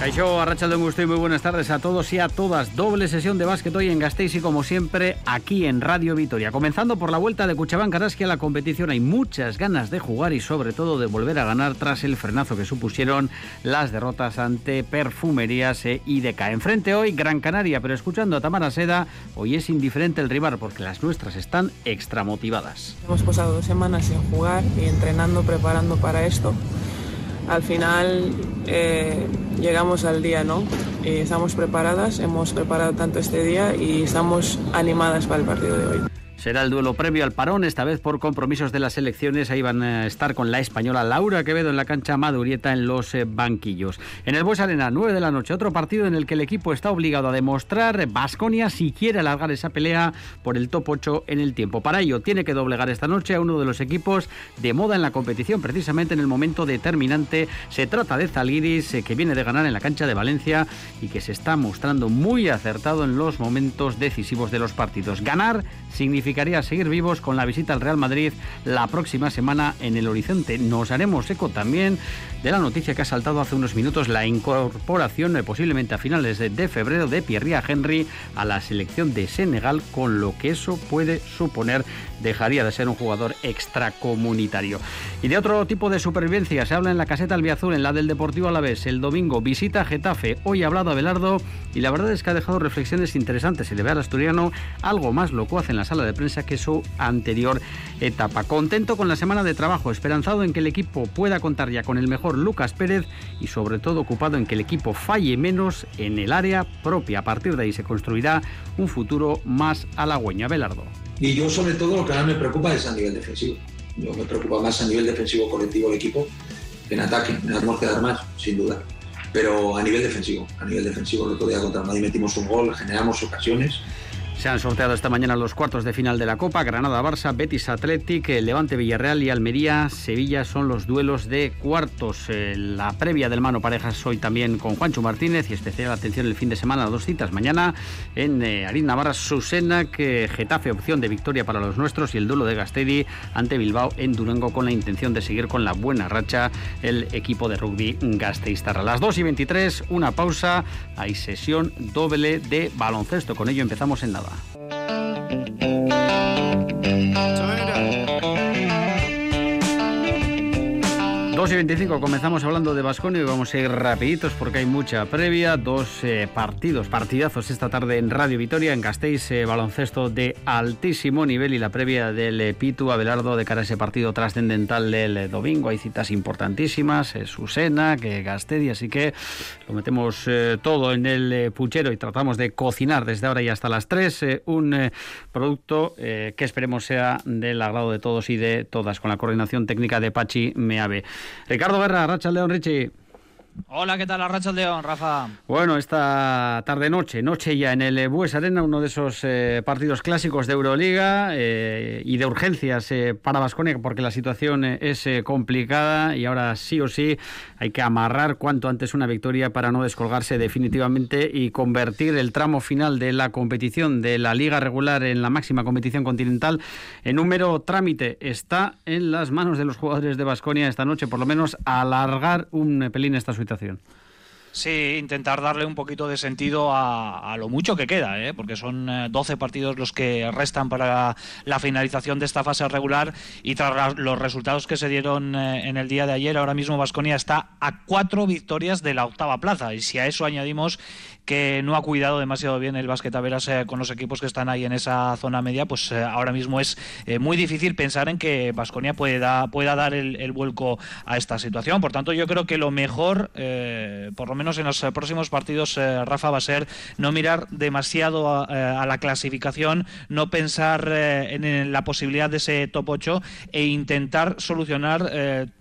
Caixo, de Gusto y muy buenas tardes a todos y a todas. Doble sesión de básquet hoy en Gasteiz y como siempre aquí en Radio Vitoria. Comenzando por la vuelta de Cuchabán Karaski a la competición. Hay muchas ganas de jugar y sobre todo de volver a ganar tras el frenazo que supusieron las derrotas ante Perfumerías e IDK. Enfrente hoy Gran Canaria, pero escuchando a Tamara Seda, hoy es indiferente el rival porque las nuestras están extra motivadas. Hemos pasado dos semanas sin jugar y entrenando, preparando para esto al final eh, llegamos al día, ¿no? Y estamos preparadas, hemos preparado tanto este día y estamos animadas para el partido de hoy. Será el duelo previo al parón, esta vez por compromisos de las elecciones. Ahí van a estar con la española Laura Quevedo en la cancha Madurieta en los eh, banquillos. En el Bues Arena, 9 de la noche, otro partido en el que el equipo está obligado a demostrar Vasconia si quiere alargar esa pelea por el top 8 en el tiempo. Para ello, tiene que doblegar esta noche a uno de los equipos de moda en la competición, precisamente en el momento determinante. Se trata de Zalgiris, eh, que viene de ganar en la cancha de Valencia y que se está mostrando muy acertado en los momentos decisivos de los partidos. Ganar significa significaría seguir vivos con la visita al Real Madrid la próxima semana en el horizonte. Nos haremos eco también de la noticia que ha saltado hace unos minutos la incorporación eh, posiblemente a finales de febrero de Pierre Henry a la selección de Senegal con lo que eso puede suponer dejaría de ser un jugador extracomunitario. Y de otro tipo de supervivencia se habla en la caseta albiazul, en la del Deportivo Alavés. El domingo visita Getafe. Hoy ha hablado Abelardo y la verdad es que ha dejado reflexiones interesantes. Se le ve al asturiano algo más locuaz en la sala de prensa que su anterior etapa. Contento con la semana de trabajo, esperanzado en que el equipo pueda contar ya con el mejor Lucas Pérez y sobre todo ocupado en que el equipo falle menos en el área propia. A partir de ahí se construirá un futuro más halagüeño. Abelardo. Y yo sobre todo lo que ahora me preocupa es a nivel defensivo. Yo me preocupa más a nivel defensivo colectivo el equipo que en ataque. Tenemos que dar más, sin duda. Pero a nivel defensivo, a nivel defensivo, el otro día contra Madrid metimos un gol, generamos ocasiones se han sorteado esta mañana los cuartos de final de la Copa. Granada-Barça, Betis Athletic, Levante-Villarreal y Almería-Sevilla son los duelos de cuartos. Eh, la previa del mano parejas hoy también con Juancho Martínez y especial atención el fin de semana, dos citas mañana en eh, Arín Navarra, Susena, que Getafe opción de victoria para los nuestros y el duelo de Gastedi ante Bilbao en Durango con la intención de seguir con la buena racha el equipo de rugby Gasteiztarra. Las 2 y 23, una pausa, hay sesión doble de baloncesto. Con ello empezamos en nada. Turn it up. 2 y 25 comenzamos hablando de Basconio y vamos a ir rapiditos porque hay mucha previa, dos eh, partidos, partidazos esta tarde en Radio Vitoria, en Gasteiz, eh, baloncesto de altísimo nivel y la previa del eh, Pitu Abelardo de cara a ese partido trascendental del domingo. Hay citas importantísimas, Susena, que Gastedi, así que lo metemos todo en el puchero y tratamos de cocinar desde ahora y hasta las 3 un producto que esperemos sea del agrado de todos y de todas, con la coordinación técnica de Pachi Meave. Ricardo Guerra, Racha León Richie. Hola, ¿qué tal? Arracha León, Rafa. Bueno, esta tarde-noche, noche ya en el Bues Arena, uno de esos eh, partidos clásicos de Euroliga eh, y de urgencias eh, para Vasconia, porque la situación es complicada y ahora sí o sí hay que amarrar cuanto antes una victoria para no descolgarse definitivamente y convertir el tramo final de la competición de la liga regular en la máxima competición continental en número trámite. Está en las manos de los jugadores de Vasconia esta noche, por lo menos alargar un pelín esta Sí, intentar darle un poquito de sentido a, lo mucho que queda, ¿eh? porque son 12 eh, partidos los que restan para la finalización de esta fase regular y tras los resultados que se dieron eh, en el día de ayer, ahora mismo Vasconia está a cuatro victorias de la octava plaza y si a eso añadimos que no ha cuidado demasiado bien el básquet Averas con los equipos que están ahí en esa zona media, pues ahora mismo es muy difícil pensar en que Vasconia pueda, pueda dar el, vuelco a esta situación. Por tanto, yo creo que lo mejor, por lo menos en los eh, próximos partidos, eh, Rafa, va a ser no mirar demasiado eh, a, la clasificación, no pensar en, la posibilidad de ese top 8 e intentar solucionar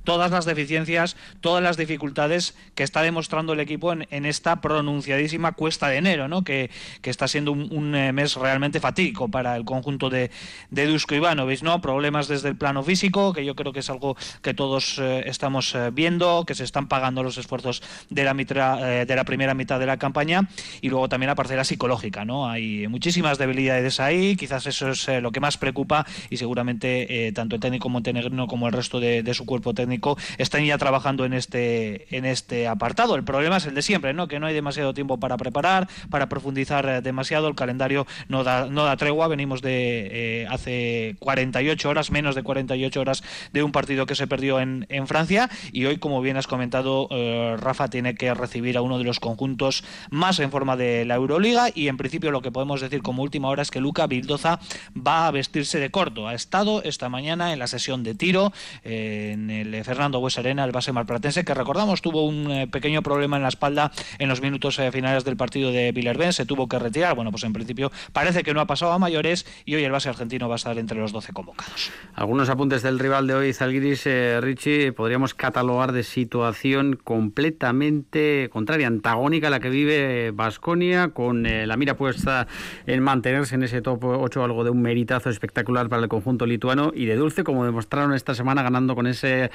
todas las deficiencias, todas las dificultades que está demostrando el equipo en, esta pronunciadísima cuesta de enero, ¿no? que, está siendo un, mes realmente fatídico para el conjunto de, de Dusko Ivanovic, ¿no? Problemas desde el plano físico, que yo creo que es algo que todos estamos viendo, que se están pagando los esfuerzos de la mitra de la primera mitad de la campaña y luego también la parcela psicológica. ¿no? Hay muchísimas debilidades ahí, quizás eso es lo que más preocupa y seguramente tanto el técnico montenegrino como el resto de, de, su cuerpo técnico están ya trabajando en este, en este apartado. El problema es el de siempre, ¿no? que no hay demasiado tiempo para preparar, para profundizar demasiado, el calendario no da, no da tregua, venimos de hace 48 horas, menos de 48 horas de un partido que se perdió en, Francia. Y hoy, como bien has comentado, eh, Rafa tiene que recibir a uno de los conjuntos más en forma de la Euroliga. Y en principio lo que podemos decir como última hora es que Luca Bildoza va a vestirse de corto. Ha estado esta mañana en la sesión de tiro eh, en el Fernando Bues Arena, el base malpratense, que recordamos tuvo un eh, pequeño problema en la espalda en los minutos finales del partido de Villerben, se tuvo que retirar. Bueno, pues en principio parece que no ha pasado a mayores y hoy el base argentino va a estar entre los 12 convocados. Algunos apuntes del rival de hoy, Zalgiris, eh, Richie, podríamos catalogar de situación completamente contraria, antagónica a la que vive Basconia, con eh, la mira puesta en mantenerse en ese top 8, algo de un meritazo espectacular para el conjunto lituano y de dulce, como demostraron esta semana ganando con ese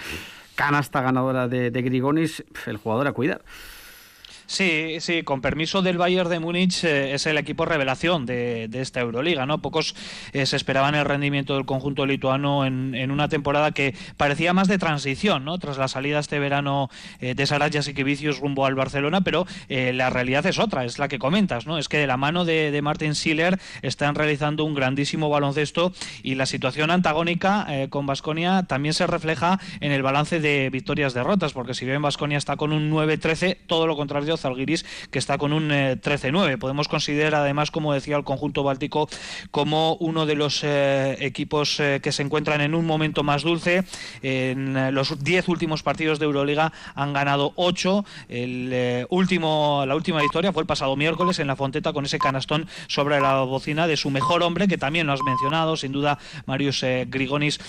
canasta ganadora de, de Grigonis, el jugador a cuidar. Sí, sí, con permiso del Bayern de Múnich eh, es el equipo revelación de, esta Euroliga, ¿no? Pocos eh, se esperaban el rendimiento del conjunto lituano en, en, una temporada que parecía más de transición, ¿no? Tras la salida este verano eh, de Sarayas y Kivicius rumbo al Barcelona, pero la realidad es otra, es la que comentas, ¿no? Es que de la mano de, de Martin Schiller están realizando un grandísimo baloncesto y la situación antagónica con Basconia también se refleja en el balance de victorias-derrotas, porque si bien Basconia está con un 9-13, todo lo contrario Zalgiris, que está con un 13-9. Eh, Podemos considerar, además, como decía el conjunto báltico, como uno de los eh, equipos eh, que se encuentran en un momento más dulce. En los 10 últimos partidos de Euroliga han ganado 8. El, último, la última victoria fue el pasado miércoles en la Fonteta con ese canastón sobre la bocina de su mejor hombre, que también lo has mencionado, sin duda, Marius Grigonis.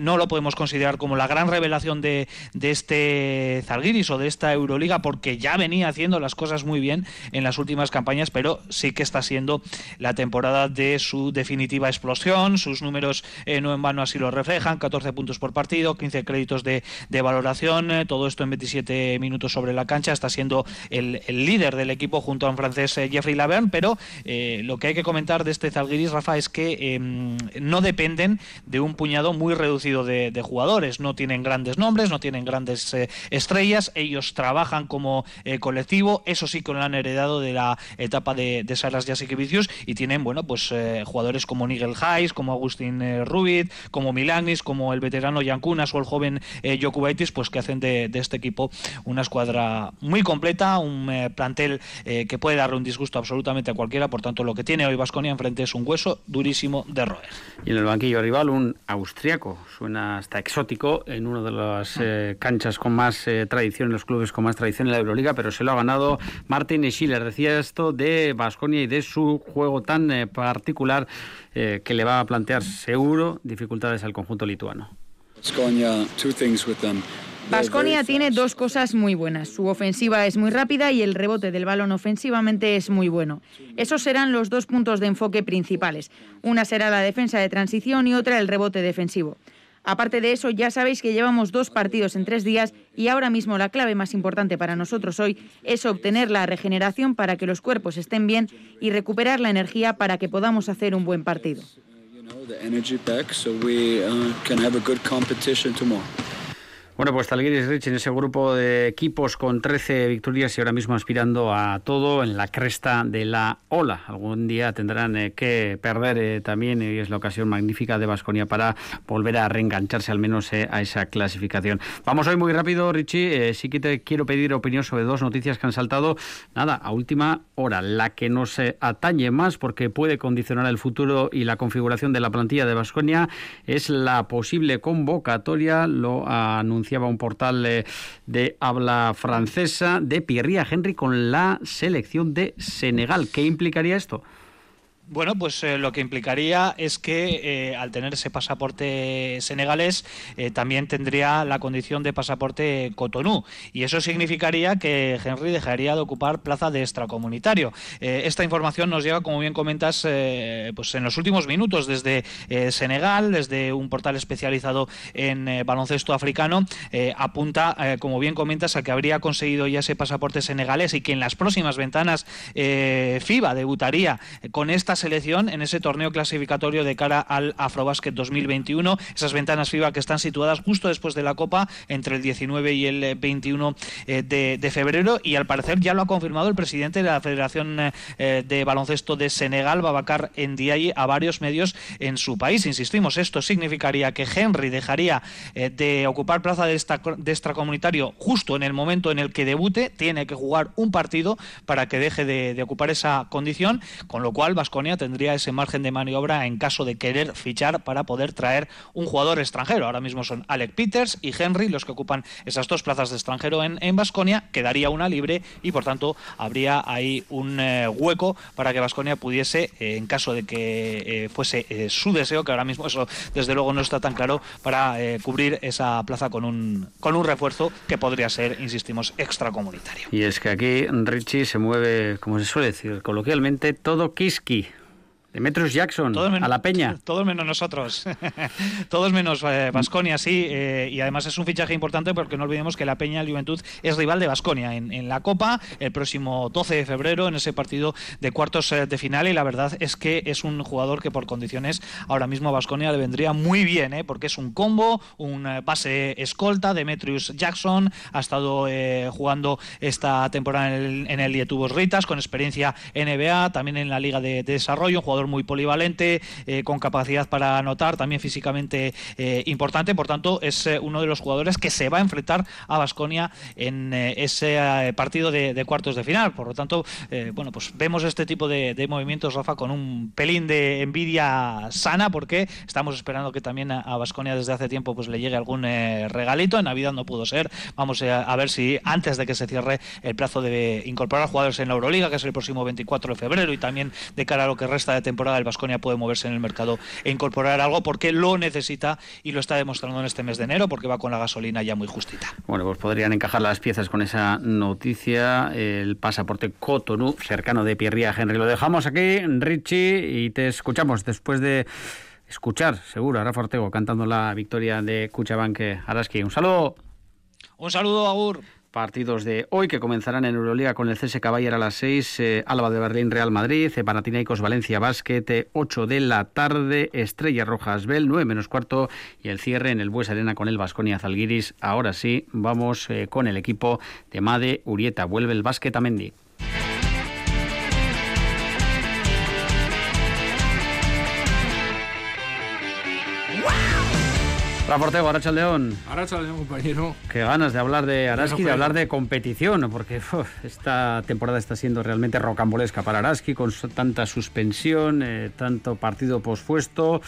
no lo podemos considerar como la gran revelación de, de este Zalgiris o de esta Euroliga, porque ya venía haciendo las cosas muy bien en las últimas campañas, pero sí que está siendo la temporada de su definitiva explosión. Sus números eh, no en vano así lo reflejan: 14 puntos por partido, 15 créditos de, valoración, eh, todo esto en 27 minutos sobre la cancha. Está siendo el, líder del equipo junto a un francés eh, Jeffrey Laverne, pero lo que hay que comentar de este Zalgiris, Rafa, es que em, no dependen de un puñado muy reducido de, de, jugadores. No tienen grandes nombres, no tienen grandes estrellas. Ellos trabajan como colectivo eso sí que lo han heredado de la etapa de, de Saras Jasikevicius y tienen, bueno, pues eh, jugadores como Nigel Hayes, como Agustín eh, Rubit, como Milanis, como el veterano Yankunas o el joven eh, Jokubaitis, pues que hacen de, este equipo una escuadra muy completa, un eh, plantel que puede darle un disgusto absolutamente a cualquiera, por tanto lo que tiene hoy Vasconia enfrente es un hueso durísimo de roer. Y en el banquillo rival un austriaco, suena hasta exótico en una de las canchas con más tradición, en los clubes con más tradición en la Euroliga, pero se lo ha ganado Martin Schiller. Decía esto de Basconia y de su juego tan eh, particular eh, que le va a plantear seguro dificultades al conjunto lituano. Basconia tiene dos cosas muy buenas. Su ofensiva es muy rápida y el rebote del balón ofensivamente es muy bueno. Esos serán los dos puntos de enfoque principales. Una será la defensa de transición y otra el rebote defensivo. Aparte de eso, ya sabéis que llevamos dos partidos en tres días y ahora mismo la clave más importante para nosotros hoy es obtener la regeneración para que los cuerpos estén bien y recuperar la energía para que podamos hacer un buen partido. Bueno, pues Talguiris Rich en ese grupo de equipos con 13 victorias y ahora mismo aspirando a todo en la cresta de la ola. Algún día tendrán eh, que perder eh, también y es la ocasión magnífica de Vasconia para volver a reengancharse al menos eh, a esa clasificación. Vamos hoy muy rápido, Richie. sí que te quiero pedir opinión sobre dos noticias que han saltado. Nada, a última hora. La que nos atañe más porque puede condicionar el futuro y la configuración de la plantilla de Vasconia es la posible convocatoria, lo anunció un portal de habla francesa de Pierre Henry con la selección de Senegal. ¿Qué implicaría esto? Bueno, pues eh, lo que implicaría es que eh, al tener ese pasaporte senegalés eh, también tendría la condición de pasaporte Cotonú y eso significaría que Henry dejaría de ocupar plaza de extracomunitario. esta información nos llega, como bien comentas, pues en los últimos minutos desde Senegal, desde un portal especializado en baloncesto africano, apunta, como bien comentas, a que habría conseguido ya ese pasaporte senegalés y que en las próximas ventanas FIBA debutaría con estas selección en ese torneo clasificatorio de cara al Afrobasket 2021. Esas ventanas FIBA que están situadas justo después de la Copa, entre el 19 y el 21 eh, de, febrero. Y al parecer ya lo ha confirmado el presidente de la Federación eh, de Baloncesto de Senegal, Babacar Ndiaye, a varios medios en su país. Insistimos, esto significaría que Henry dejaría eh, de ocupar plaza de, extracomunitario justo en el momento en el que debute. Tiene que jugar un partido para que deje de, de ocupar esa condición, con lo cual Vasconia tendría ese margen de maniobra en caso de querer fichar para poder traer un jugador extranjero. Ahora mismo son Alec Peters y Henry los que ocupan esas dos plazas de extranjero en Vasconia. Quedaría una libre y por tanto habría ahí un eh, hueco para que Vasconia pudiese, eh, en caso de que eh, fuese su deseo, que ahora mismo eso desde luego no está tan claro, para cubrir esa plaza con un, con un refuerzo que podría ser, insistimos, extracomunitario. Y es que aquí Richie se mueve, como se suele decir coloquialmente, todo kiski. Demetrius Jackson, a la Peña. Todos menos nosotros. todos menos Vasconia, eh, sí. Eh, y además es un fichaje importante porque no olvidemos que la Peña, el Juventud, es rival de Vasconia en, la Copa el próximo 12 de febrero en ese partido de cuartos eh, de final. Y la verdad es que es un jugador que por condiciones ahora mismo a Vasconia le vendría muy bien, porque es un combo, un base escolta. Demetrius Jackson ha estado jugando esta temporada en el, en el Ritas con experiencia NBA, también en la Liga de, de Desarrollo, un jugador muy polivalente, eh, con capacidad para anotar, también físicamente eh, importante. Por tanto, es eh, uno de los jugadores que se va a enfrentar a Basconia en ese partido de, cuartos de final. Por lo tanto, bueno, pues vemos este tipo de, movimientos, Rafa, con un pelín de envidia sana, porque estamos esperando que también a Basconia desde hace tiempo pues le llegue algún regalito. En Navidad no pudo ser. Vamos a, ver si antes de que se cierre el plazo de incorporar jugadores en la Euroliga, que es el próximo 24 de febrero, y también de cara a lo que resta de temporada temporada el Vasconia puede moverse en el mercado e incorporar algo porque lo necesita y lo está demostrando en este mes de enero porque va con la gasolina ya muy justita. Bueno, pues podrían encajar las piezas con esa noticia. El pasaporte Cotonou, cercano de Pierría Henry. Lo dejamos aquí, Richie, y te escuchamos después de escuchar, seguro, a Rafa Ortego cantando la victoria de Cuchabanque Araski. Un saludo. Un saludo, Agur. Partidos de hoy que comenzarán en Euroliga con el CS Caballer a las 6, eh, Alba de Berlín Real Madrid, eh, Valencia Basket, 8 eh, de la tarde, Estrella Rojas Bel, 9 menos cuarto y el cierre en el Bues Arena con el Vasconia Zalguiris. Ahora sí, vamos con el equipo de Made Urieta. Vuelve el básquet a Mendy. Aracha León. Aracha León, compañero. Qué ganas de hablar de Araski, de hablar de competición, porque esta temporada está siendo realmente rocambolesca para Araski, con tanta suspensión, eh, tanto partido pospuesto.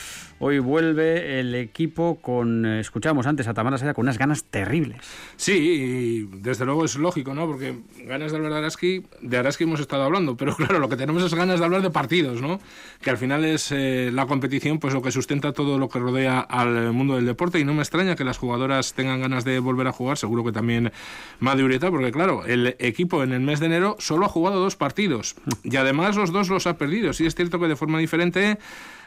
Hoy vuelve el equipo con, eh, escuchamos antes a Tamara Seda, con unas ganas terribles. Sí, desde luego es lógico, ¿no? Porque ganas de hablar de Araski, de Araski hemos estado hablando, pero claro, lo que tenemos es ganas de hablar de partidos, ¿no? Que al final es eh, la competición, pues lo que sustenta todo lo que rodea al mundo del deporte y no me extraña que las jugadoras tengan ganas de volver a jugar, seguro que también Madureta, porque claro, el equipo en el mes de enero solo ha jugado dos partidos y además los dos los ha perdido. Sí es cierto que de forma diferente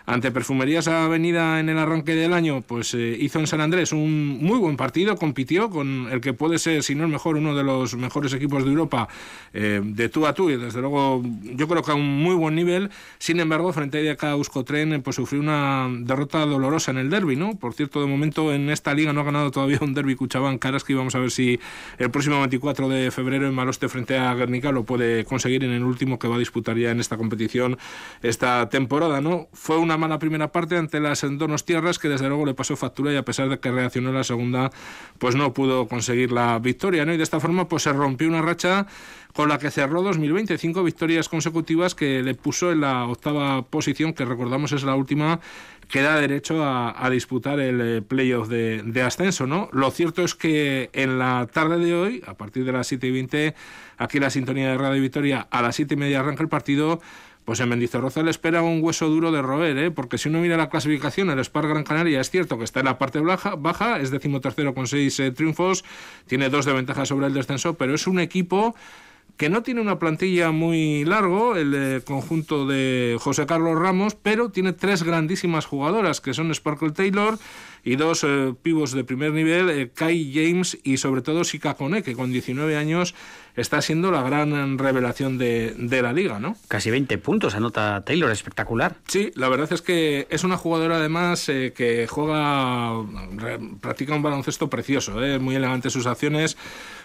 ante Perfumerías Avenida en el arranque del año, pues eh, hizo en San Andrés un muy buen partido, compitió con el que puede ser, si no el mejor, uno de los mejores equipos de Europa eh, de tú a tú y desde luego yo creo que a un muy buen nivel. Sin embargo, frente a IDK Euskotren, pues sufrió una derrota dolorosa en el derby, ¿no? Por cierto, de momento en esta liga no ha ganado todavía un derby Cuchabán Karaski. Vamos a ver si el próximo 24 de febrero en Maloste frente a Guernica lo puede conseguir en el último que va a disputar ya en esta competición esta temporada, ¿no? Fue una mala primera parte ante las Donos Tierras, que desde luego le pasó factura y a pesar de que reaccionó en la segunda, pues no pudo conseguir la victoria, ¿no? Y de esta forma, pues se rompió una racha con la que cerró 2025 victorias consecutivas que le puso en la octava posición, que recordamos es la última que da derecho a, disputar el eh, playoff de, de, ascenso, ¿no? Lo cierto es que en la tarde de hoy, a partir de las 7 y 20, aquí la sintonía de Radio Victoria, a las 7 y media arranca el partido, pues en Mendizorroza le espera un hueso duro de roer, ¿eh? porque si uno mira la clasificación, el Spar Gran Canaria es cierto que está en la parte baja, baja es decimotercero con seis eh, triunfos, tiene dos de ventaja sobre el descenso, pero es un equipo que no tiene una plantilla muy largo, el eh, conjunto de José Carlos Ramos, pero tiene tres grandísimas jugadoras, que son Sparkle Taylor, y dos eh, pivos de primer nivel, eh, Kai James y sobre todo Sika Kone, que con 19 años está siendo la gran revelación de, de, la liga, ¿no? Casi 20 puntos anota Taylor, espectacular. Sí, la verdad es que es una jugadora además eh, que juega, practica un baloncesto precioso, ¿eh? muy elegante sus acciones.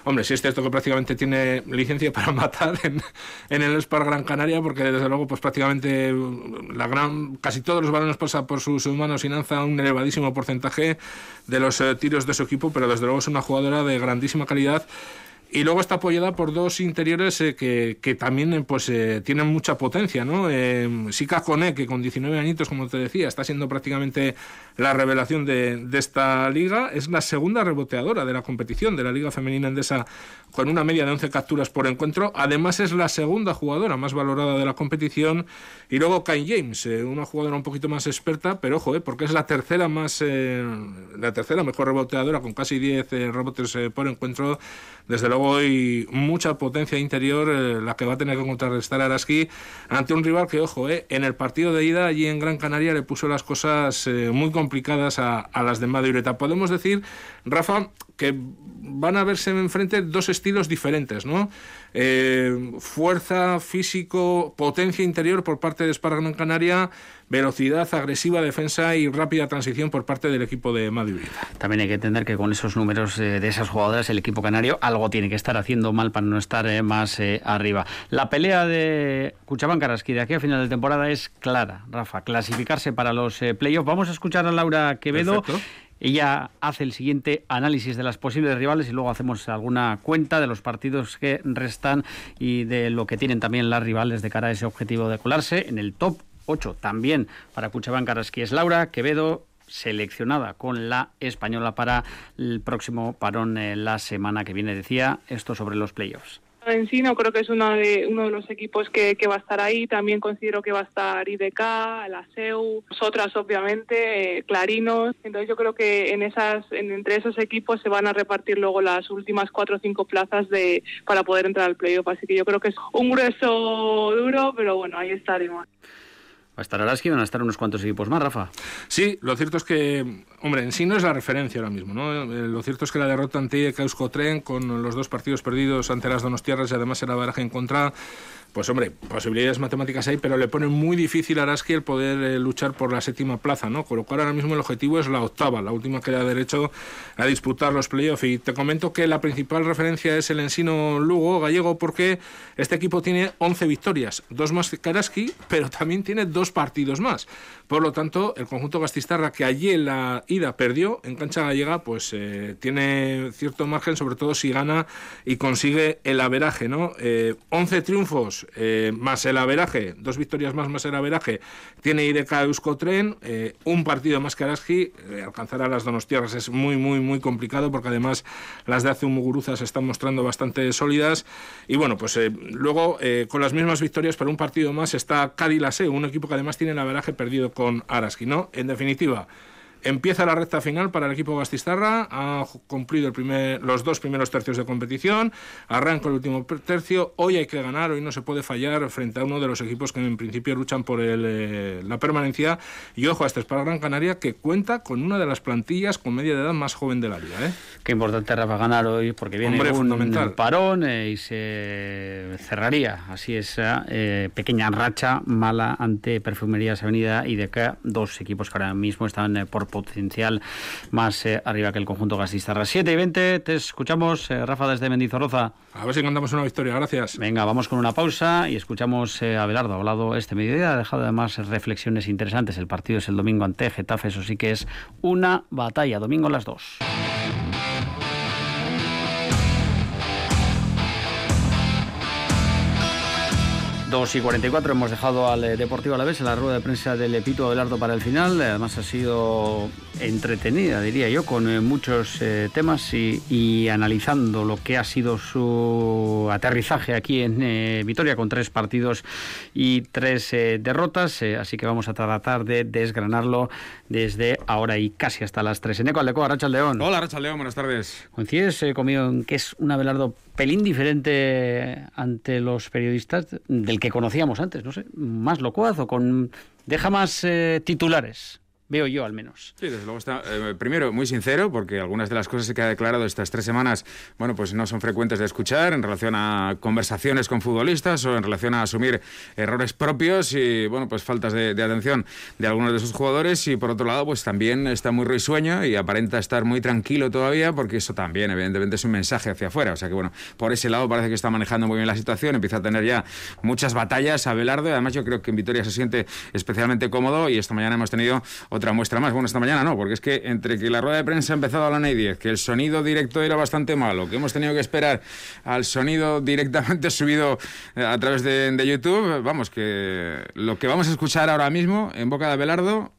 Hombre, sí es cierto que prácticamente tiene licencia para matar en, en el Spar Gran Canaria, porque desde luego pues prácticamente la gran, casi todos los balones pasan por sus manos y lanza un elevadísimo porcentaje de los eh, tiros de su equipo, pero desde luego es una jugadora de grandísima calidad y luego está apoyada por dos interiores eh, que, que, también eh, pues eh, tienen mucha potencia, ¿no? Eh, Sika Kone, que con 19 añitos, como te decía, está siendo prácticamente la revelación de, de, esta liga, es la segunda reboteadora de la competición de la Liga Femenina Endesa con una media de 11 capturas por encuentro. Además es la segunda jugadora más valorada de la competición. Y luego Kai James, una jugadora un poquito más experta, pero ojo, porque es la tercera más la tercera mejor reboteadora con casi 10 rebotes por encuentro. Desde luego hay mucha potencia interior la que va a tener que contrarrestar Araski ante un rival que, ojo, en el partido de ida allí en Gran Canaria le puso las cosas muy complicadas a, a las de Madureta. Podemos decir, Rafa, que van a verse enfrente dos estilos diferentes, ¿no? Eh, fuerza, físico, potencia interior por parte de Esparra Gran Canaria, velocidad, agresiva defensa y rápida transición por parte del equipo de Madrid. También hay que entender que con esos números eh, de esas jugadoras el equipo canario algo tiene que estar haciendo mal para no estar eh, más arriba. La pelea de Cuchabán Karaski de aquí a final de temporada es clara, Rafa, clasificarse para los playoffs. Vamos a escuchar a Laura Quevedo. Perfecto. Ella hace el siguiente análisis de las posibles rivales y luego hacemos alguna cuenta de los partidos que restan y de lo que tienen también las rivales de cara a ese objetivo de colarse en el top 8. También para Cuchabán Karaski es Laura Quevedo, seleccionada con la española para el próximo parón eh, la semana que viene. Decía esto sobre los playoffs. En sí no creo que es uno de, uno de los equipos que, que, va a estar ahí. También considero que va a estar IDK, la SEU, nosotras obviamente, eh, Clarinos. Entonces yo creo que en esas, en, entre esos equipos se van a repartir luego las últimas cuatro o cinco plazas de para poder entrar al playoff. Así que yo creo que es un grueso duro, pero bueno, ahí estaremos. Va a estar Araski, van a estar unos cuantos equipos más, Rafa. Sí, lo cierto es que, hombre, en sí no es la referencia ahora mismo, ¿no? Eh, lo cierto es que la derrota ante Euskotren, con los dos partidos perdidos ante las Donostiarras y además era baraja en contra, pues hombre, posibilidades matemáticas hay, pero le pone muy difícil a Araski el poder eh, luchar por la séptima plaza, ¿no? Con lo cual ahora mismo el objetivo es la octava, la última que da derecho a disputar los playoffs. Y te comento que la principal referencia es el Ensino Lugo gallego, porque este equipo tiene 11 victorias, dos más que Araski, pero también tiene dos partidos más. Por lo tanto, el conjunto gastistarra que allí en la ida perdió en cancha gallega, pues eh, tiene cierto margen, sobre todo si gana y consigue el averaje, ¿no? Eh, 11 triunfos eh, más el averaje, dos victorias más más el averaje, tiene Ireka Euskotren, eh, un partido más que Araski, eh, alcanzar a las Donostiarras es muy, muy, muy complicado porque además las de hace un se están mostrando bastante sólidas y bueno, pues eh, luego con las mismas victorias, pero un partido más está Cádiz un equipo que además tiene el averaje perdido con Araski, ¿no? En definitiva, Empieza la recta final para el equipo Gastistarra, ha cumplido el primer, los dos primeros tercios de competición, arranca el último tercio, hoy hay que ganar, hoy no se puede fallar frente a uno de los equipos que en principio luchan por el, eh, la permanencia, y ojo, este es para Gran Canaria que cuenta con una de las plantillas con media de edad más joven de la liga. ¿eh? Qué importante Rafa ganar hoy, porque viene Hombre, un parón eh, y se cerraría. Así esa eh, pequeña racha mala ante Perfumerías Avenida y de acá dos equipos que ahora mismo están por potencial más eh, arriba que el conjunto gasista. 7 y 20, te escuchamos, eh, Rafa, desde Mendizorroza. A ver si cantamos una victoria, gracias. Venga, vamos con una pausa y escuchamos eh, a Belardo. Ha hablado este mediodía, ha dejado además reflexiones interesantes. El partido es el domingo ante Getafe, eso sí que es una batalla. Domingo a las 2. 2 y 44 hemos dejado al eh, Deportivo a la vez en la rueda de prensa del Epito Abelardo para el final. Además ha sido entretenida, diría yo, con eh, muchos eh, temas y, analizando lo que ha sido su aterrizaje aquí en Vitoria con tres partidos y tres derrotas. así que vamos a tratar de desgranarlo desde ahora y casi hasta las 3. Eneco Aldeco, Arracha León. Hola, Arracha León, buenas tardes. Coincides conmigo en que es un Abelardo pelín diferente ante los periodistas del que conocíamos antes, no sé, más locuaz o con... deja más eh, titulares veo yo al menos. Sí, desde luego está, eh, primero, muy sincero, porque algunas de las cosas que ha declarado estas tres semanas, bueno, pues no son frecuentes de escuchar en relación a conversaciones con futbolistas o en relación a asumir errores propios y, bueno, pues faltas de, atención de algunos de sus jugadores y, por otro lado, pues también está muy risueño y aparenta estar muy tranquilo todavía, porque eso también, evidentemente, es un mensaje hacia afuera. O sea que, bueno, por ese lado parece que está manejando muy bien la situación, empieza a tener ya muchas batallas a Belardo y además yo creo que en Vitoria se siente especialmente cómodo y esta mañana hemos tenido otra muestra más. Bueno, esta mañana no, porque es que entre que la rueda de prensa ha empezado a la NEI 10, que el sonido directo era bastante malo, que hemos tenido que esperar al sonido directamente subido eh, a través de, de YouTube, vamos, que lo que vamos a escuchar ahora mismo en boca de Abelardo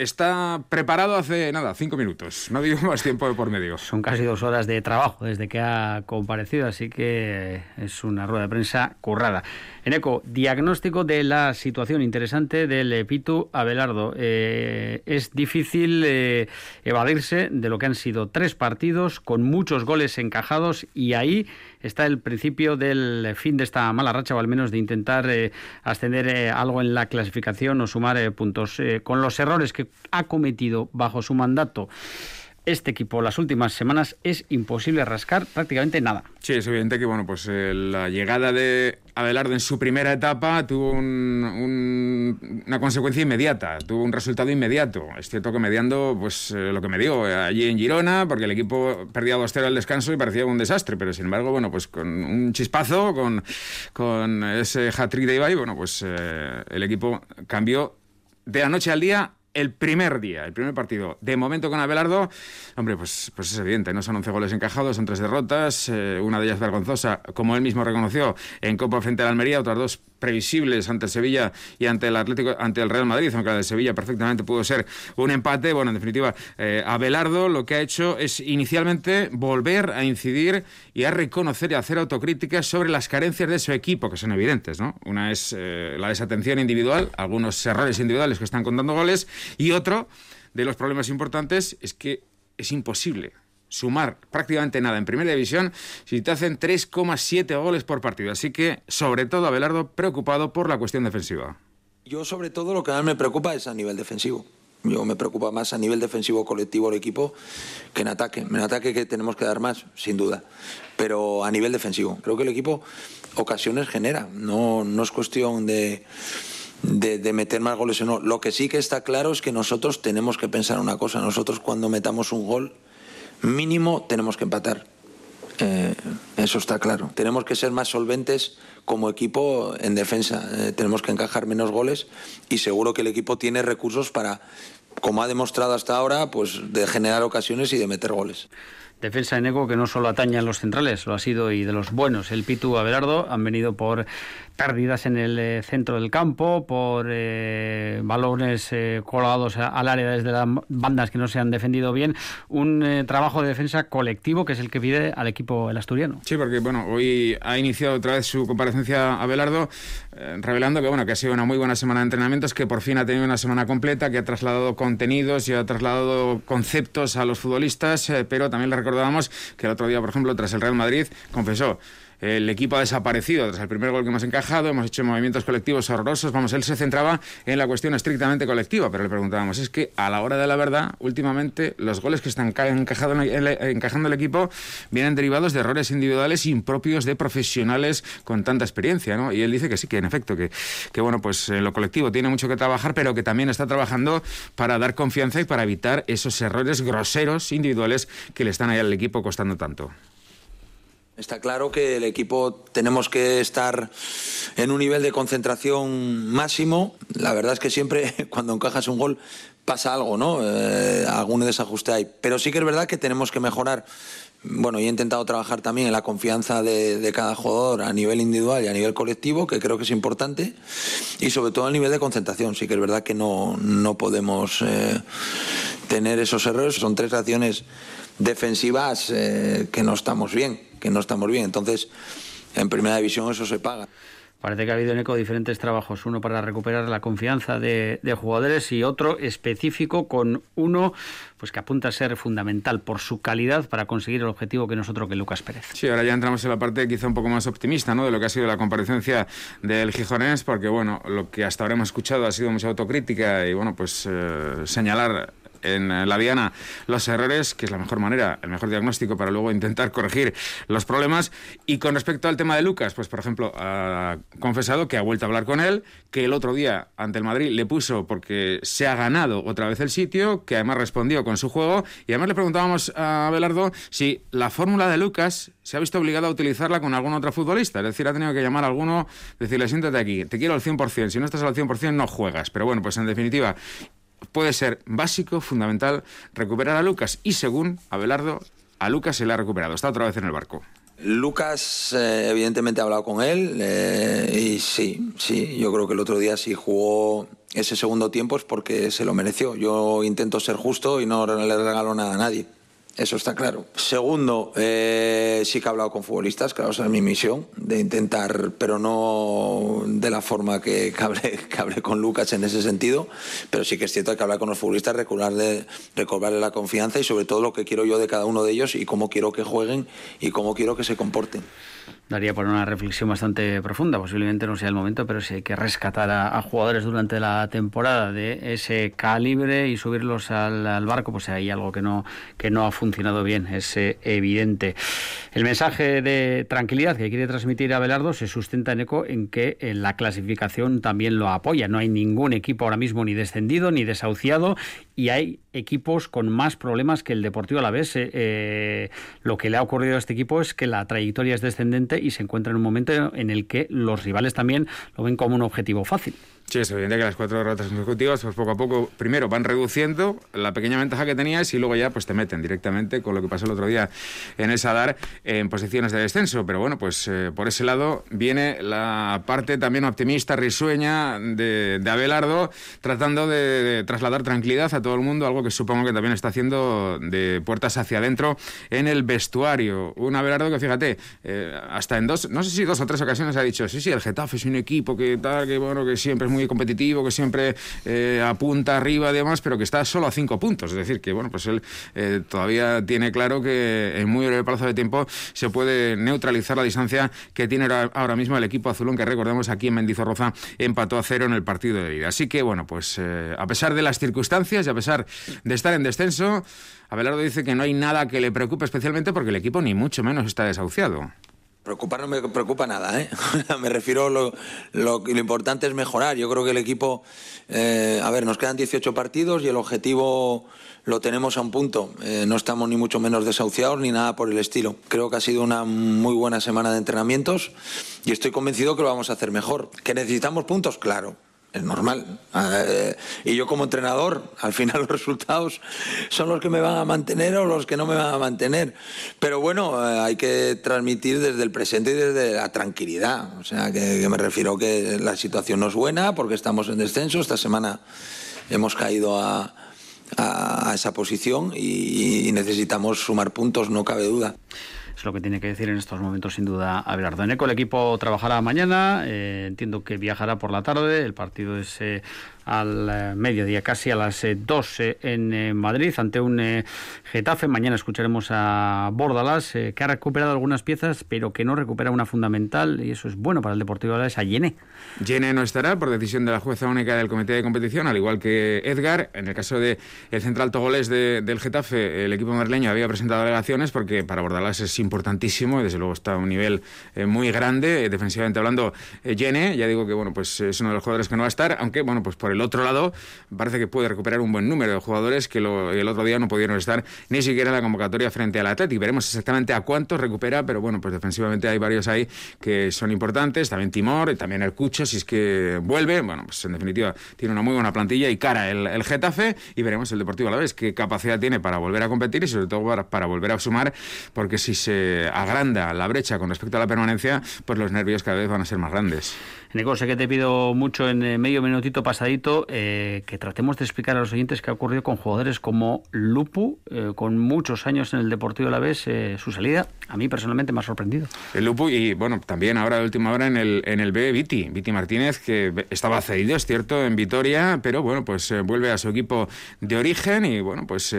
está preparado hace nada, cinco minutos. No digo más tiempo de por medio. Son casi dos horas de trabajo desde que ha comparecido, así que es una rueda de prensa currada. En eco, diagnóstico de la situación interesante del Pitu Abelardo. Eh, es difícil eh, evadirse de lo que han sido tres partidos con muchos goles encajados y ahí está el principio del fin de esta mala racha o al menos de intentar eh, ascender algo en la clasificación o sumar puntos. con los errores que ha cometido bajo su mandato este equipo las últimas semanas es imposible rascar prácticamente nada. Sí, es evidente que bueno, pues eh, la llegada de Abelardo en su primera etapa tuvo una consecuencia inmediata, tuvo un resultado inmediato. Es cierto que mediando pues eh, lo que me dio eh, allí en Girona, porque el equipo perdía 2-0 al descanso y parecía un desastre, pero sin embargo, bueno, pues con un chispazo, con, con ese hat-trick de Ibai, bueno, pues el equipo cambió de la noche al día el primer día, el primer partido. De momento con Abelardo, hombre, pues, pues es evidente, no son 11 goles encajados, son tres derrotas, eh, una de ellas vergonzosa, como él mismo reconoció, en Copa frente al Almería, otras dos previsibles ante Sevilla y ante el Atlético, ante el Real Madrid, aunque la de Sevilla perfectamente pudo ser un empate. Bueno, en definitiva, eh, Abelardo lo que ha hecho es inicialmente volver a incidir y a reconocer y a hacer autocríticas sobre las carencias de su equipo, que son evidentes, ¿no? Una es eh, la desatención individual, algunos errores individuales que están contando goles, y otro de los problemas importantes es que es imposible sumar prácticamente nada en primera división si te hacen 3,7 goles por partido. Así que, sobre todo, Abelardo preocupado por la cuestión defensiva. Yo, sobre todo, lo que más me preocupa es a nivel defensivo. Yo me preocupa más a nivel defensivo colectivo el equipo que en ataque. En ataque que tenemos que dar más, sin duda. Pero a nivel defensivo. Creo que el equipo ocasiones genera. No, no es cuestión de, de, meter más goles o no. Lo que sí que está claro es que nosotros tenemos que pensar una cosa. Nosotros cuando metamos un gol mínimo tenemos que empatar. Eh, eso está claro. Tenemos que ser más solventes como equipo en defensa. Eh, tenemos que encajar menos goles y seguro que el equipo tiene recursos para, como ha demostrado hasta ahora, pues de generar ocasiones y de meter goles. Defensa de Nego que no solo atañe a los centrales, lo ha sido y de los buenos. El Pitu Abelardo han venido por pérdidas en el eh, centro del campo, por eh, balones eh, colados al área desde las bandas que no se han defendido bien. Un trabajo de defensa colectivo que es el que pide al equipo el asturiano. Sí, porque bueno, hoy ha iniciado otra vez su comparecencia Abelardo, revelando que bueno que ha sido una muy buena semana de entrenamientos, que por fin ha tenido una semana completa, que ha trasladado contenidos y ha trasladado conceptos a los futbolistas, pero también le recordábamos que el otro día, por ejemplo, tras el Real Madrid, confesó el equipo ha desaparecido tras el primer gol que hemos encajado, hemos hecho movimientos colectivos horrorosos, vamos, él se centraba en la cuestión estrictamente colectiva, pero le preguntábamos, es que a la hora de la verdad, últimamente los goles que están encajando el equipo vienen derivados de errores individuales impropios de profesionales con tanta experiencia, ¿no? Y él dice que sí, que en efecto, que, que bueno, pues en lo colectivo tiene mucho que trabajar, pero que también está trabajando para dar confianza y para evitar esos errores groseros individuales que le están ahí al equipo costando tanto. Está claro que el equipo tenemos que estar en un nivel de concentración máximo. La verdad es que siempre cuando encajas un gol pasa algo, ¿no? Eh, algún desajuste hay. Pero sí que es verdad que tenemos que mejorar bueno, he intentado trabajar también en la confianza de, cada jugador a nivel individual y a nivel colectivo, que creo que es importante, y sobre todo a nivel de concentración. Sí que es verdad que no, no podemos eh, tener esos errores. Son tres acciones defensivas eh, que no estamos bien, que no estamos bien. Entonces, en primera división eso se paga. Parece que ha habido en ECO diferentes trabajos, uno para recuperar la confianza de, jugadores y otro específico con uno pues que apunta a ser fundamental por su calidad para conseguir el objetivo que nosotros que Lucas Pérez. Sí, ahora ya entramos en la parte quizá un poco más optimista, ¿no? De lo que ha sido la comparecencia del Gijonés, porque bueno, lo que hasta ahora hemos escuchado ha sido mucha autocrítica y bueno, pues eh, señalar en la Diana los errores, que es la mejor manera, el mejor diagnóstico para luego intentar corregir los problemas. Y con respecto al tema de Lucas, pues por ejemplo, ha confesado que ha vuelto a hablar con él, que el otro día ante el Madrid le puso porque se ha ganado otra vez el sitio, que además respondió con su juego. Y además le preguntábamos a Belardo si la fórmula de Lucas se ha visto obligado a utilizarla con algún otro futbolista. Es decir, ha tenido que llamar a alguno, decirle, siéntate aquí, te quiero al 100%, si no estás al 100% no juegas. Pero bueno, pues en definitiva, puede ser básico, fundamental, recuperar a Lucas. Y según Abelardo, a Lucas se le ha recuperado. Está otra vez en el barco. Lucas, eh, evidentemente, ha hablado con él eh, y sí, sí, yo creo que el otro día sí jugó ese segundo tiempo es porque se lo mereció. Yo intento ser justo y no le regalo nada a nadie. Eso está claro. Segundo, eh, sí que he hablado con futbolistas, claro, esa es mi misión, de intentar, pero no de la forma que, hablé, con Lucas en ese sentido, pero sí que es cierto que hablar con los futbolistas, recobrarle, recobrarle la confianza y sobre todo lo que quiero yo de cada uno de ellos y cómo quiero que jueguen y cómo quiero que se comporten daría por una reflexión bastante profunda. Posiblemente no sea el momento, pero sí hay que rescatar a, jugadores durante la temporada de ese calibre y subirlos al, barco, pues hay algo que no, que no ha funcionado bien, es eh, evidente. El mensaje de tranquilidad que quiere transmitir Abelardo se sustenta en eco en que eh, la clasificación también lo apoya. No hay ningún equipo ahora mismo ni descendido ni desahuciado y hay equipos con más problemas que el Deportivo a la vez. Eh, lo que le ha ocurrido a este equipo es que la trayectoria es y se encuentra en un momento en el que los rivales también lo ven como un objetivo fácil. Sí, es evidente que las cuatro derrotas consecutivas, pues poco a poco, primero van reduciendo la pequeña ventaja que tenías y luego ya pues te meten directamente con lo que pasó el otro día en el Sadar en posiciones de descenso. Pero bueno, pues eh, por ese lado viene la parte también optimista, risueña de, Abelardo, tratando de, trasladar tranquilidad a todo el mundo, algo que supongo que también está haciendo de puertas hacia adentro en el vestuario. Un Abelardo que, fíjate, eh, hasta en dos, no sé si dos o tres ocasiones ha dicho, sí, sí, el Getafe es un equipo que tal, que bueno, que siempre es muy competitivo, que siempre eh, apunta arriba y demás, pero que está solo a cinco puntos. Es decir, que bueno, pues él eh, todavía tiene claro que en muy breve plazo de tiempo se puede neutralizar la distancia que tiene ahora mismo el equipo azulón, que recordemos aquí en Mendizorroza empató a cero en el partido de ida. Así que bueno, pues eh, a pesar de las circunstancias y a pesar de estar en descenso, Abelardo dice que no hay nada que le preocupe especialmente porque el equipo ni mucho menos está desahuciado. Preocupar no me preocupa nada, ¿eh? me refiero lo, lo, lo importante es mejorar. Yo creo que el equipo, eh, a ver, nos quedan 18 partidos y el objetivo lo tenemos a un punto. Eh, no estamos ni mucho menos desahuciados ni nada por el estilo. Creo que ha sido una muy buena semana de entrenamientos y estoy convencido que lo vamos a hacer mejor. ¿Que necesitamos puntos? Claro es normal. Eh, y yo como entrenador, al final los resultados son los que me van a mantener o los que no me van a mantener. Pero bueno, eh, hay que transmitir desde el presente y desde la tranquilidad. O sea, que, me refiero que la situación no es buena porque estamos en descenso. Esta semana hemos caído a, esa posición y necesitamos sumar puntos, no cabe duda es lo que tiene que decir en estos momentos sin duda Abelardo. Eco el equipo trabajará mañana, eh, entiendo que viajará por la tarde, el partido es eh, al eh, mediodía, casi a las 12 eh, en eh, Madrid, ante un Getafe. Mañana escucharemos a Bordalas, que ha recuperado algunas piezas, pero que no recupera una fundamental, y eso es bueno para el Deportivo de a Yene. Yene no estará por decisión de la jueza única del Comité de Competición, al igual que Edgar. En el caso del el central togolés del Getafe, el equipo madrileño había presentado alegaciones porque para Bordalas es importantísimo y desde luego está a un nivel muy grande, defensivamente hablando. Yene, ya digo que bueno, pues es uno de los jugadores que no va a estar, aunque bueno, pues por el el otro lado parece que puede recuperar un buen número de jugadores que el otro día no pudieron estar ni siquiera en la convocatoria frente al Atlético. Veremos exactamente a cuántos recupera, pero bueno, pues defensivamente hay varios ahí que son importantes. También Timor, también el Cucho, si es que vuelve. Bueno, pues en definitiva tiene una muy buena plantilla y cara el, el Getafe y veremos el Deportivo a la vez qué capacidad tiene para volver a competir y sobre todo para, volver a sumar, porque si se agranda la brecha con respecto a la permanencia, pues los nervios cada vez van a ser más grandes. Nico, sé que te pido mucho en eh, medio minutito pasadito eh, que tratemos de explicar a los oyentes qué ha ocurrido con jugadores como Lupu, eh, con muchos años en el Deportivo de la Vez, su salida a mí personalmente me ha sorprendido. El Lupu y bueno, también ahora de última hora en el, en el B, Viti, Viti Martínez, que estaba cedido, es cierto, en Vitoria, pero bueno, pues vuelve a su equipo de origen y bueno, pues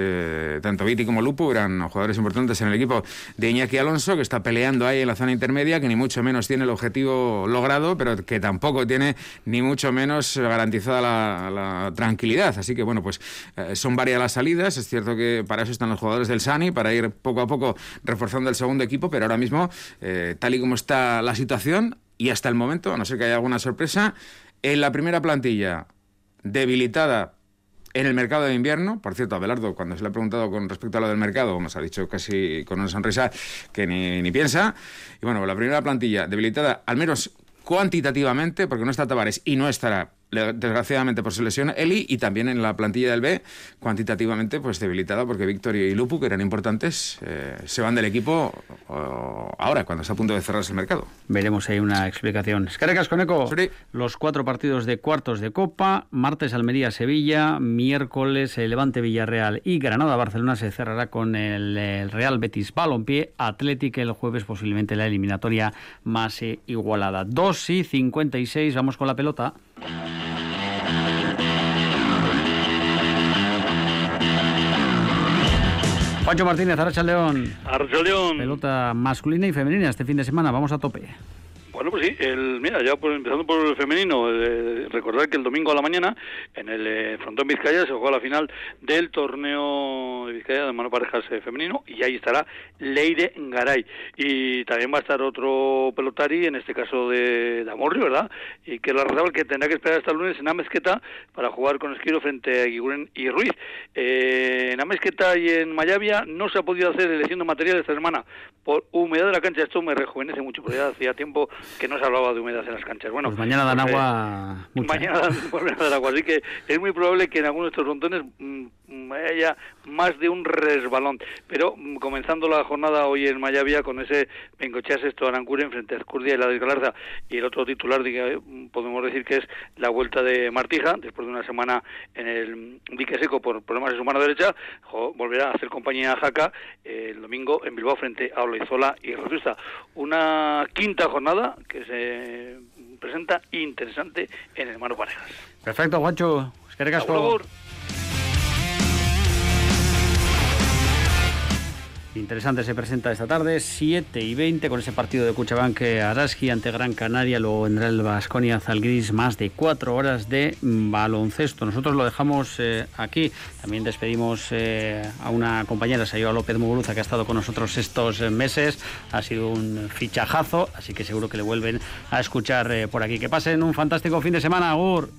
tanto Viti como Lupu eran jugadores importantes en el equipo de Iñaki Alonso, que está peleando ahí en la zona intermedia, que ni mucho menos tiene el objetivo logrado, pero que tampoco tiene ni mucho menos garantizada la, tranquilidad. Así que bueno, pues eh, son varias las salidas. Es cierto que para eso están los jugadores del Sani, para ir poco a poco reforzando el segundo equipo, pero ahora mismo, eh, tal y como está la situación, y hasta el momento, a no ser que haya alguna sorpresa, en la primera plantilla debilitada en el mercado de invierno, por cierto, Abelardo, cuando se le ha preguntado con respecto a lo del mercado, nos ha dicho casi con una sonrisa que ni, ni piensa. Y bueno, la primera plantilla debilitada, al menos cuantitativamente, porque no está Tavares y no estará desgraciadamente por su lesión, Eli, y también en la plantilla del B, cuantitativamente pues debilitada, porque Víctor y Lupu, que eran importantes, eh, se van del equipo ahora, cuando está a punto de cerrarse el mercado. Veremos ahí una explicación. Escarecas con eco. Los cuatro partidos de cuartos de Copa, martes Almería-Sevilla, miércoles Levante-Villarreal y Granada-Barcelona se cerrará con el, Real Betis Balompié, Atlético el jueves posiblemente la eliminatoria más eh, igualada. 2 y 56, vamos con la pelota. Pancho Martínez, Arracha León. Arracha León. Pelota masculina y femenina este fin de semana. Vamos a tope. Bueno, pues el, mira, ya empezando por el femenino, eh, recordar que el domingo a la mañana en el eh, Frontón Vizcaya se jugó la final del torneo de Vizcaya de mano parejas eh, femenino y ahí estará Leire Garay. Y también va a estar otro pelotari, en este caso de, de Amorrio, ¿verdad? Y que la razón que tendrá que esperar hasta el lunes en Amezqueta para jugar con Esquiro frente a Guiguren y Ruiz. en Amezqueta y en Mayavia no se ha podido hacer elección de material esta semana por humedad de la cancha. Esto me rejuvenece mucho, porque ya haya tiempo que no se hablaba de humedad en las canchas. Bueno, pues mañana dan agua. Eh, mañana dan, dar agua, así que es muy probable que en algunos de estos frontones mm, mm, haya más de un resbalón. Pero mm, comenzando la jornada hoy en Mayavia con ese Bengocheas esto Arancuren frente a Escurdia y la Desgalarza y el otro titular, podemos decir que es la vuelta de Martija, después de una semana en el dique seco por problemas de su mano derecha, volverá a hacer compañía a Jaca el domingo en Bilbao frente a Oloizola y Rosusta. Una quinta jornada que se presenta interesante en el Mano Parejas. Perfecto, Juancho. Es que Interesante se presenta esta tarde, 7 y 20, con ese partido de Cuchabank Araski ante Gran Canaria. Luego vendrá el Vasconia Zalgris, más de cuatro horas de baloncesto. Nosotros lo dejamos eh, aquí. También despedimos eh, a una compañera, Sayoa López Muguruza, que ha estado con nosotros estos meses. Ha sido un fichajazo, así que seguro que le vuelven a escuchar eh, por aquí. Que pasen un fantástico fin de semana, Agur.